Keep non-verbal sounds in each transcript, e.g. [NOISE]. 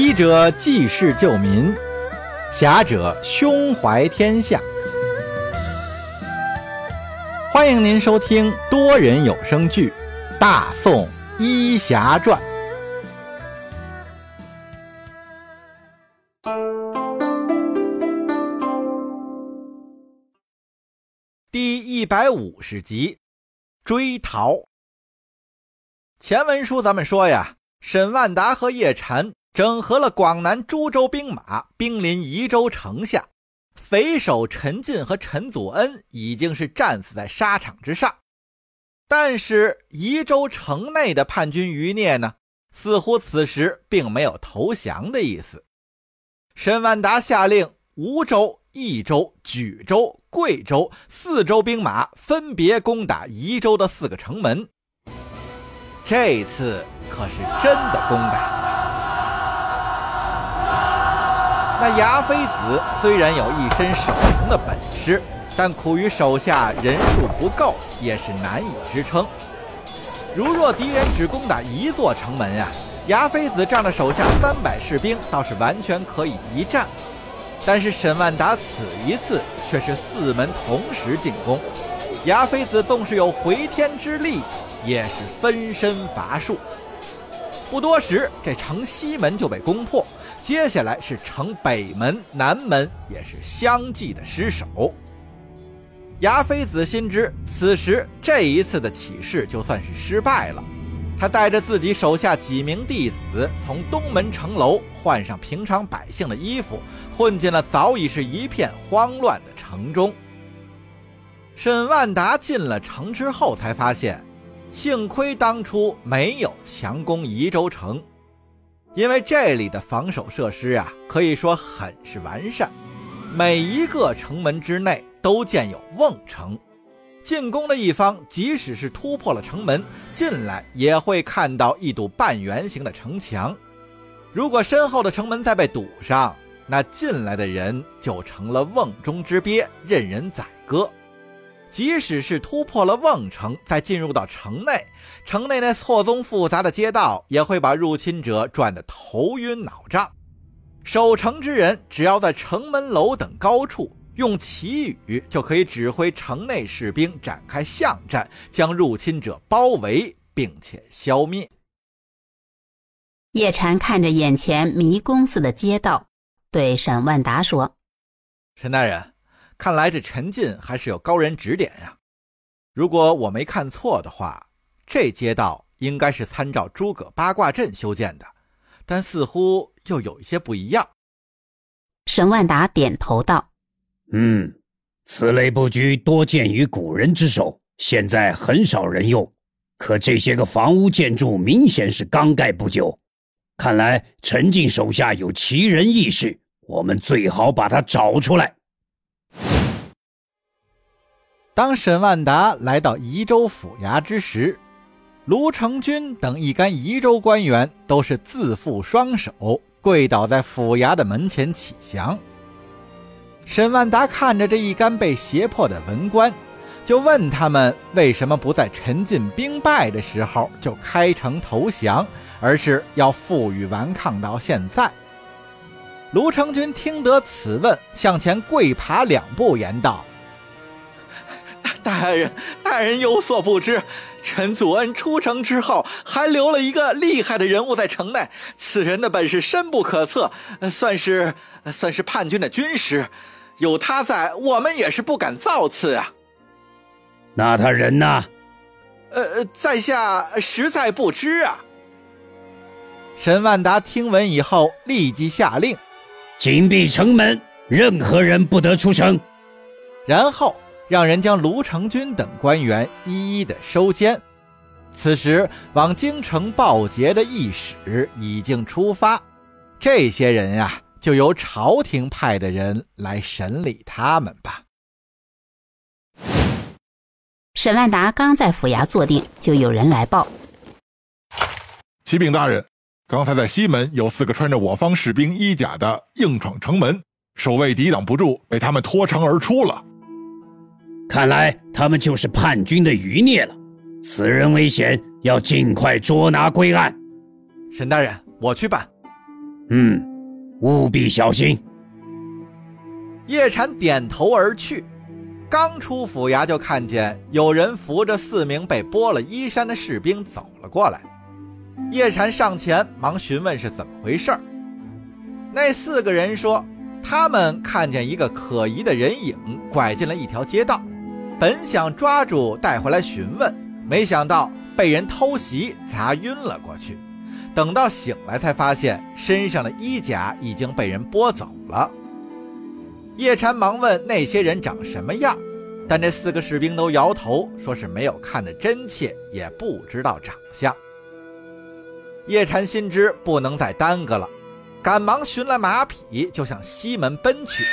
医者济世救民，侠者胸怀天下。欢迎您收听多人有声剧《大宋医侠传》第一百五十集：追逃。前文书咱们说呀，沈万达和叶禅整合了广南株洲兵马，兵临宜州城下。匪首陈进和陈祖恩已经是战死在沙场之上，但是宜州城内的叛军余孽呢，似乎此时并没有投降的意思。沈万达下令梧州、益州、莒州、贵州四州兵马分别攻打宜州的四个城门。这次可是真的攻打。那牙妃子虽然有一身守城的本事，但苦于手下人数不够，也是难以支撑。如若敌人只攻打一座城门呀，牙妃子仗着手下三百士兵，倒是完全可以一战。但是沈万达此一次却是四门同时进攻，牙妃子纵是有回天之力，也是分身乏术。不多时，这城西门就被攻破。接下来是城北门、南门，也是相继的失守。牙妃子心知此时这一次的起事就算是失败了，他带着自己手下几名弟子，从东门城楼换上平常百姓的衣服，混进了早已是一片慌乱的城中。沈万达进了城之后，才发现，幸亏当初没有强攻宜州城。因为这里的防守设施啊，可以说很是完善，每一个城门之内都建有瓮城，进攻的一方即使是突破了城门进来，也会看到一堵半圆形的城墙。如果身后的城门再被堵上，那进来的人就成了瓮中之鳖，任人宰割。即使是突破了瓮城，再进入到城内，城内那错综复杂的街道也会把入侵者转得头晕脑胀。守城之人只要在城门楼等高处用旗语，就可以指挥城内士兵展开巷战，将入侵者包围并且消灭。叶禅看着眼前迷宫似的街道，对沈万达说：“沈大人。”看来这陈进还是有高人指点呀。如果我没看错的话，这街道应该是参照诸葛八卦阵修建的，但似乎又有一些不一样。沈万达点头道：“嗯，此类布局多见于古人之手，现在很少人用。可这些个房屋建筑明显是刚盖不久，看来陈进手下有奇人异士，我们最好把他找出来。”当沈万达来到宜州府衙之时，卢成军等一干宜州官员都是自负双手，跪倒在府衙的门前乞降。沈万达看着这一干被胁迫的文官，就问他们为什么不在陈进兵败的时候就开城投降，而是要负隅顽抗到现在。卢成军听得此问，向前跪爬两步，言道。大人，大人有所不知，陈祖恩出城之后，还留了一个厉害的人物在城内。此人的本事深不可测，算是算是叛军的军师。有他在，我们也是不敢造次啊。那他人呢？呃，在下实在不知啊。沈万达听闻以后，立即下令，紧闭城门，任何人不得出城。然后。让人将卢成军等官员一一的收监。此时，往京城报捷的驿使已经出发，这些人呀，就由朝廷派的人来审理他们吧。沈万达刚在府衙坐定，就有人来报：启禀大人，刚才在西门有四个穿着我方士兵衣甲的硬闯城门，守卫抵挡不住，被他们脱城而出了。看来他们就是叛军的余孽了，此人危险，要尽快捉拿归案。沈大人，我去办。嗯，务必小心。叶禅点头而去，刚出府衙，就看见有人扶着四名被剥了衣衫的士兵走了过来。叶禅上前忙询问是怎么回事那四个人说，他们看见一个可疑的人影拐进了一条街道，本想抓住带回来询问，没想到被人偷袭砸晕了过去。等到醒来，才发现身上的衣甲已经被人剥走了。叶禅忙问那些人长什么样，但这四个士兵都摇头，说是没有看得真切，也不知道长相。叶禅心知不能再耽搁了，赶忙寻来马匹，就向西门奔去。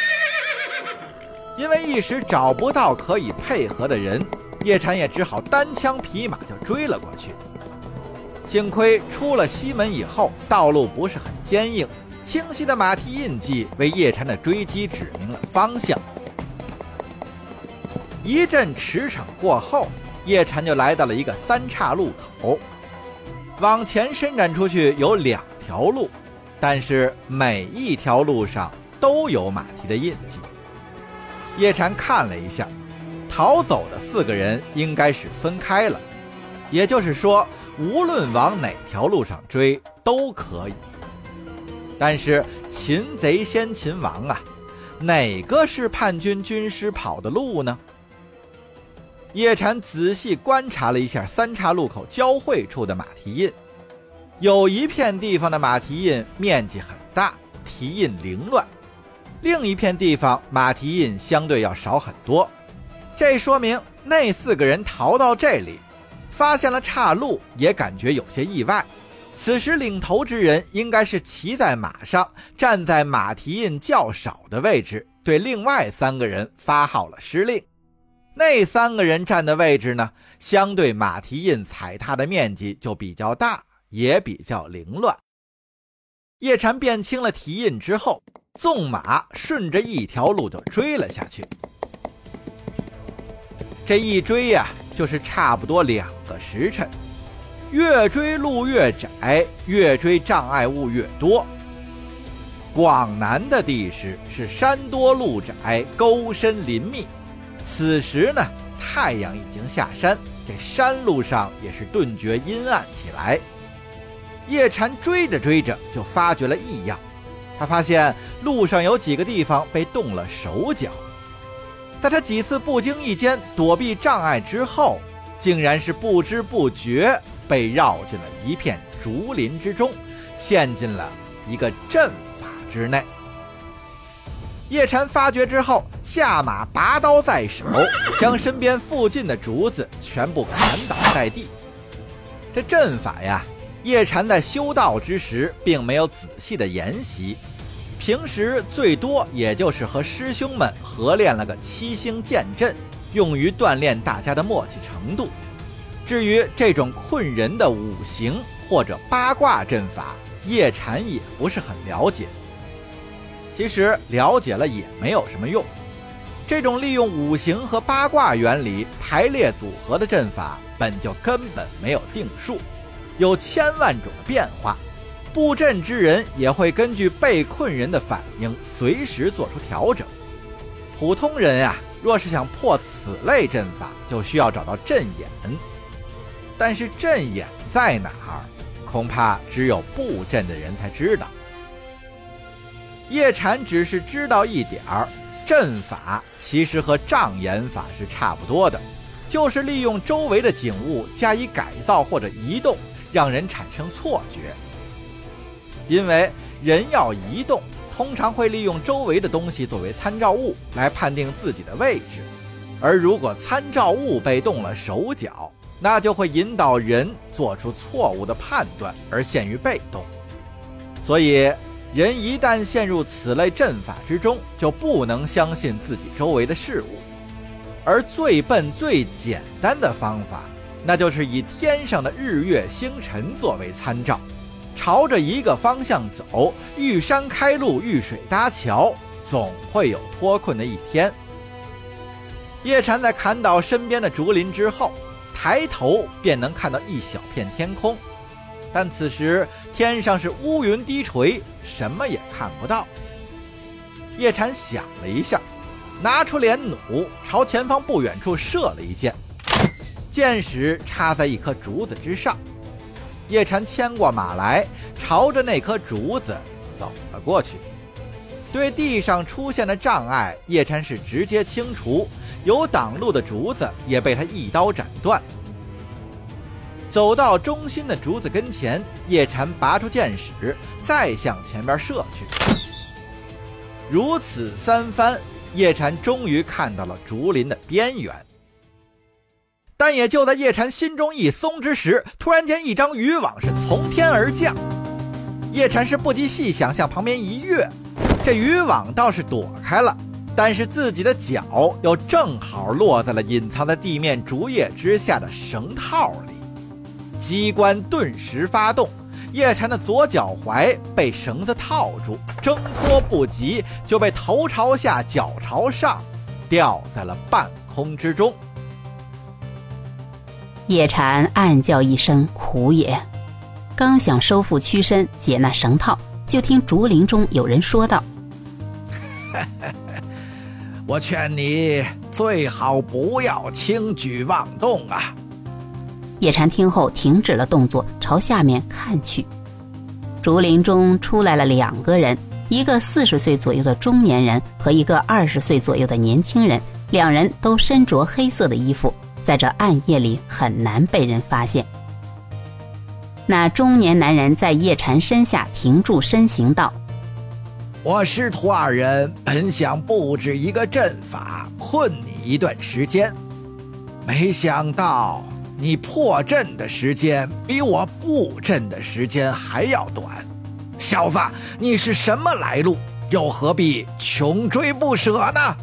因为一时找不到可以配合的人，叶禅也只好单枪匹马就追了过去。幸亏出了西门以后，道路不是很坚硬。清晰的马蹄印记为叶禅的追击指明了方向。一阵驰骋过后，叶禅就来到了一个三岔路口。往前伸展出去有两条路，但是每一条路上都有马蹄的印记。叶禅看了一下，逃走的四个人应该是分开了，也就是说，无论往哪条路上追都可以。但是擒贼先擒王啊，哪个是叛军军师跑的路呢？叶禅仔细观察了一下三岔路口交汇处的马蹄印，有一片地方的马蹄印面积很大，蹄印凌乱；另一片地方马蹄印相对要少很多。这说明那四个人逃到这里，发现了岔路，也感觉有些意外。此时，领头之人应该是骑在马上，站在马蹄印较少的位置，对另外三个人发号了施令。那三个人站的位置呢，相对马蹄印踩踏的面积就比较大，也比较凌乱。叶禅辨清了蹄印之后，纵马顺着一条路就追了下去。这一追呀，就是差不多两个时辰。越追路越窄，越追障碍物越多。广南的地势是山多路窄，沟深林密。此时呢，太阳已经下山，这山路上也是顿觉阴暗起来。叶禅追着追着，就发觉了异样。他发现路上有几个地方被动了手脚。在他几次不经意间躲避障碍之后，竟然是不知不觉。被绕进了一片竹林之中，陷进了一个阵法之内。叶禅发觉之后，下马拔刀在手，将身边附近的竹子全部砍倒在地。这阵法呀，叶禅在修道之时并没有仔细的研习，平时最多也就是和师兄们合练了个七星剑阵，用于锻炼大家的默契程度。至于这种困人的五行或者八卦阵法，叶禅也不是很了解。其实了解了也没有什么用。这种利用五行和八卦原理排列组合的阵法，本就根本没有定数，有千万种变化。布阵之人也会根据被困人的反应，随时做出调整。普通人呀，若是想破此类阵法，就需要找到阵眼。但是阵眼在哪儿，恐怕只有布阵的人才知道。叶禅只是知道一点儿，阵法其实和障眼法是差不多的，就是利用周围的景物加以改造或者移动，让人产生错觉。因为人要移动，通常会利用周围的东西作为参照物来判定自己的位置，而如果参照物被动了手脚。那就会引导人做出错误的判断，而陷于被动。所以，人一旦陷入此类阵法之中，就不能相信自己周围的事物。而最笨、最简单的方法，那就是以天上的日月星辰作为参照，朝着一个方向走，遇山开路，遇水搭桥，总会有脱困的一天。叶禅在砍倒身边的竹林之后。抬头便能看到一小片天空，但此时天上是乌云低垂，什么也看不到。叶禅想了一下，拿出连弩，朝前方不远处射了一箭，箭矢插在一棵竹子之上。叶禅牵过马来，朝着那棵竹子走了过去。对地上出现的障碍，叶禅是直接清除，有挡路的竹子也被他一刀斩断。走到中心的竹子跟前，叶禅拔出箭矢，再向前边射去。如此三番，叶禅终于看到了竹林的边缘。但也就在叶禅心中一松之时，突然间一张渔网是从天而降。叶禅是不及细想，向旁边一跃，这渔网倒是躲开了，但是自己的脚又正好落在了隐藏在地面竹叶之下的绳套里，机关顿时发动，叶禅的左脚踝被绳子套住，挣脱不及，就被头朝下、脚朝上吊在了半空之中。叶禅暗叫一声苦也，刚想收腹屈身解那绳套，就听竹林中有人说道：“ [LAUGHS] 我劝你最好不要轻举妄动啊！”叶禅听后停止了动作，朝下面看去。竹林中出来了两个人，一个四十岁左右的中年人和一个二十岁左右的年轻人，两人都身着黑色的衣服。在这暗夜里很难被人发现。那中年男人在叶禅身下停住身形，道：“我师徒二人本想布置一个阵法，困你一段时间，没想到你破阵的时间比我布阵的时间还要短。小子，你是什么来路？又何必穷追不舍呢？”